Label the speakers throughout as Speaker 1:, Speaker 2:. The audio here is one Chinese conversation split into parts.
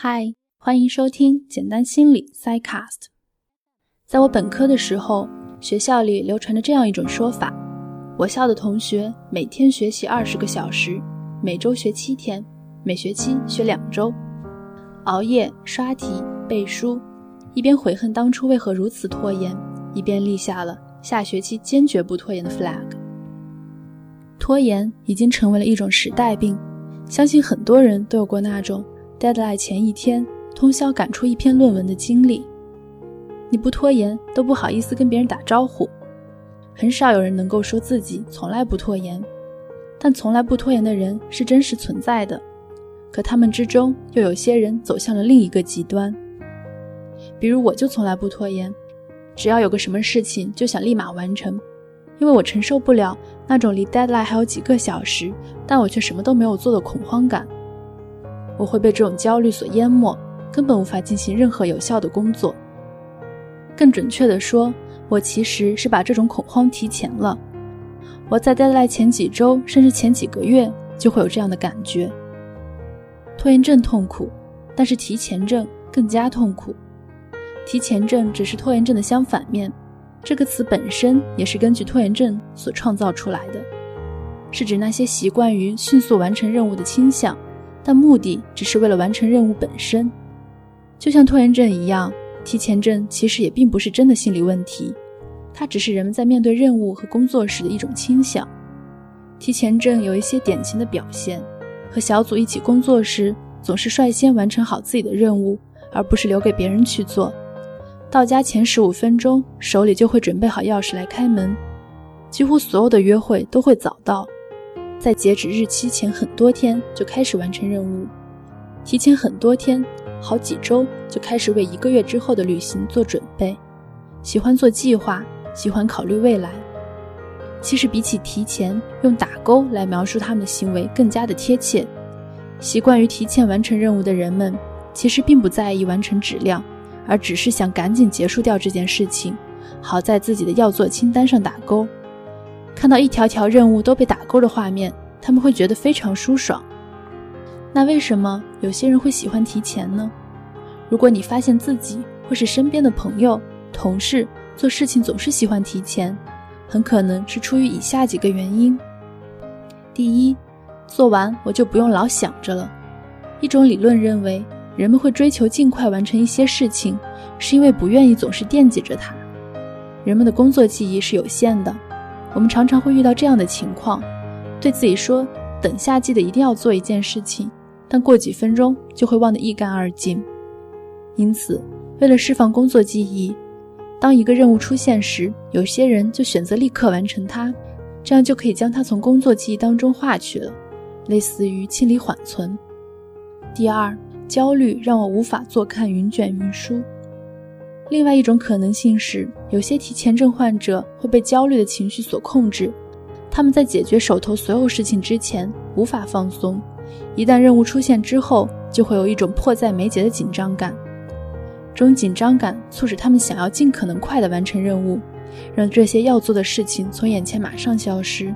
Speaker 1: 嗨，欢迎收听简单心理 Psycast。在我本科的时候，学校里流传着这样一种说法：我校的同学每天学习二十个小时，每周学七天，每学期学两周，熬夜刷题背书，一边悔恨当初为何如此拖延，一边立下了下学期坚决不拖延的 flag。拖延已经成为了一种时代病，相信很多人都有过那种。Deadline 前一天通宵赶出一篇论文的经历，你不拖延都不好意思跟别人打招呼。很少有人能够说自己从来不拖延，但从来不拖延的人是真实存在的。可他们之中又有些人走向了另一个极端，比如我就从来不拖延，只要有个什么事情就想立马完成，因为我承受不了那种离 deadline 还有几个小时，但我却什么都没有做的恐慌感。我会被这种焦虑所淹没，根本无法进行任何有效的工作。更准确地说，我其实是把这种恐慌提前了。我在待在前几周，甚至前几个月就会有这样的感觉。拖延症痛苦，但是提前症更加痛苦。提前症只是拖延症的相反面，这个词本身也是根据拖延症所创造出来的，是指那些习惯于迅速完成任务的倾向。但目的只是为了完成任务本身，就像拖延症一样，提前症其实也并不是真的心理问题，它只是人们在面对任务和工作时的一种倾向。提前症有一些典型的表现：和小组一起工作时，总是率先完成好自己的任务，而不是留给别人去做；到家前十五分钟，手里就会准备好钥匙来开门；几乎所有的约会都会早到。在截止日期前很多天就开始完成任务，提前很多天，好几周就开始为一个月之后的旅行做准备。喜欢做计划，喜欢考虑未来。其实比起提前，用打勾来描述他们的行为更加的贴切。习惯于提前完成任务的人们，其实并不在意完成质量，而只是想赶紧结束掉这件事情，好在自己的要做清单上打勾。看到一条条任务都被打勾的画面，他们会觉得非常舒爽。那为什么有些人会喜欢提前呢？如果你发现自己或是身边的朋友、同事做事情总是喜欢提前，很可能是出于以下几个原因：第一，做完我就不用老想着了。一种理论认为，人们会追求尽快完成一些事情，是因为不愿意总是惦记着它。人们的工作记忆是有限的。我们常常会遇到这样的情况，对自己说“等下记得一定要做一件事情”，但过几分钟就会忘得一干二净。因此，为了释放工作记忆，当一个任务出现时，有些人就选择立刻完成它，这样就可以将它从工作记忆当中划去了，类似于清理缓存。第二，焦虑让我无法坐看云卷云舒。另外一种可能性是，有些提前症患者会被焦虑的情绪所控制，他们在解决手头所有事情之前无法放松，一旦任务出现之后，就会有一种迫在眉睫的紧张感。这种紧张感促使他们想要尽可能快地完成任务，让这些要做的事情从眼前马上消失。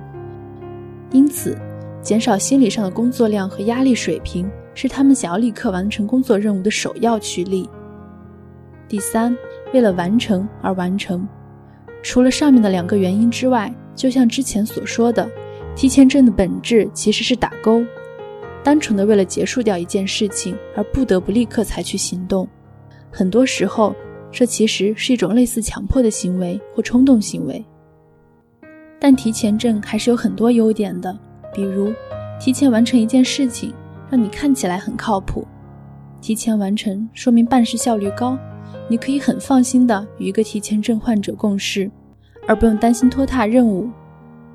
Speaker 1: 因此，减少心理上的工作量和压力水平是他们想要立刻完成工作任务的首要驱力。第三，为了完成而完成。除了上面的两个原因之外，就像之前所说的，提前症的本质其实是打勾，单纯的为了结束掉一件事情而不得不立刻采取行动。很多时候，这其实是一种类似强迫的行为或冲动行为。但提前症还是有很多优点的，比如提前完成一件事情，让你看起来很靠谱。提前完成说明办事效率高。你可以很放心的与一个提前症患者共事，而不用担心拖沓任务，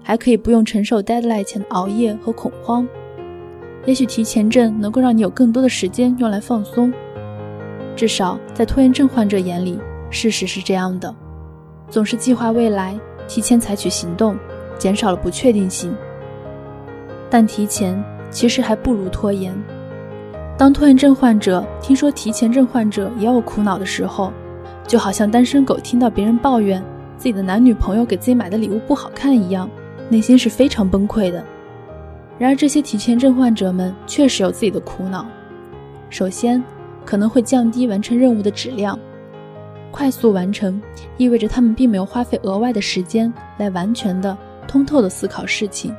Speaker 1: 还可以不用承受 deadline 前的熬夜和恐慌。也许提前症能够让你有更多的时间用来放松，至少在拖延症患者眼里，事实是这样的：总是计划未来，提前采取行动，减少了不确定性。但提前其实还不如拖延。当拖延症患者听说提前症患者也有苦恼的时候，就好像单身狗听到别人抱怨自己的男女朋友给自己买的礼物不好看一样，内心是非常崩溃的。然而，这些提前症患者们确实有自己的苦恼。首先，可能会降低完成任务的质量。快速完成意味着他们并没有花费额外的时间来完全的、通透的思考事情。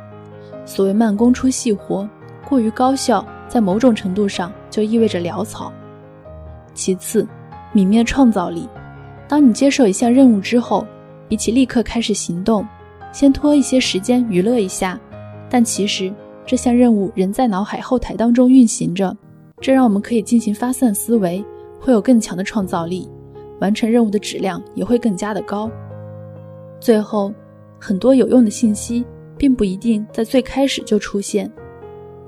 Speaker 1: 所谓慢工出细活，过于高效，在某种程度上就意味着潦草。其次，泯灭创造力。当你接受一项任务之后，比起立刻开始行动，先拖一些时间娱乐一下，但其实这项任务仍在脑海后台当中运行着，这让我们可以进行发散思维，会有更强的创造力。完成任务的质量也会更加的高。最后，很多有用的信息并不一定在最开始就出现，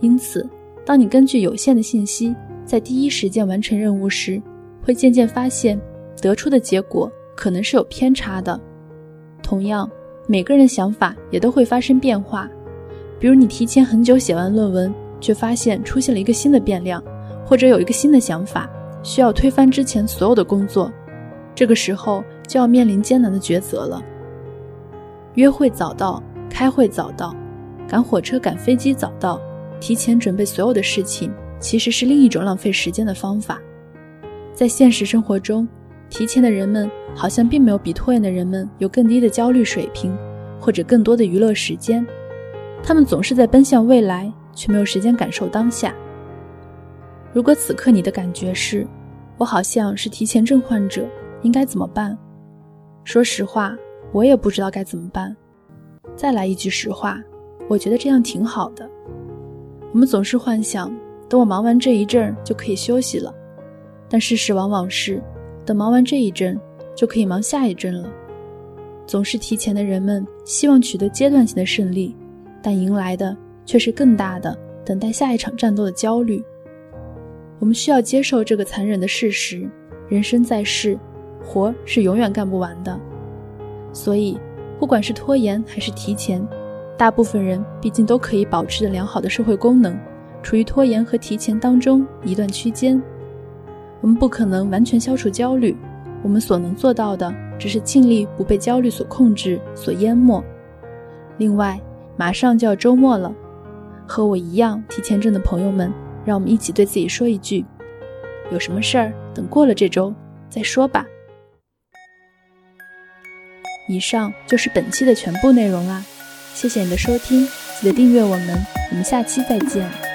Speaker 1: 因此，当你根据有限的信息在第一时间完成任务时，会渐渐发现得出的结果可能是有偏差的。同样，每个人的想法也都会发生变化。比如，你提前很久写完论文，却发现出现了一个新的变量，或者有一个新的想法，需要推翻之前所有的工作。这个时候就要面临艰难的抉择了。约会早到，开会早到，赶火车、赶飞机早到，提前准备所有的事情，其实是另一种浪费时间的方法。在现实生活中，提前的人们好像并没有比拖延的人们有更低的焦虑水平，或者更多的娱乐时间。他们总是在奔向未来，却没有时间感受当下。如果此刻你的感觉是，我好像是提前症患者。应该怎么办？说实话，我也不知道该怎么办。再来一句实话，我觉得这样挺好的。我们总是幻想，等我忙完这一阵儿就可以休息了，但事实往往是，等忙完这一阵，就可以忙下一阵了。总是提前的人们希望取得阶段性的胜利，但迎来的却是更大的等待下一场战斗的焦虑。我们需要接受这个残忍的事实：人生在世。活是永远干不完的，所以，不管是拖延还是提前，大部分人毕竟都可以保持着良好的社会功能，处于拖延和提前当中一段区间。我们不可能完全消除焦虑，我们所能做到的，只是尽力不被焦虑所控制、所淹没。另外，马上就要周末了，和我一样提前症的朋友们，让我们一起对自己说一句：有什么事儿，等过了这周再说吧。以上就是本期的全部内容啦，谢谢你的收听，记得订阅我们，我们下期再见。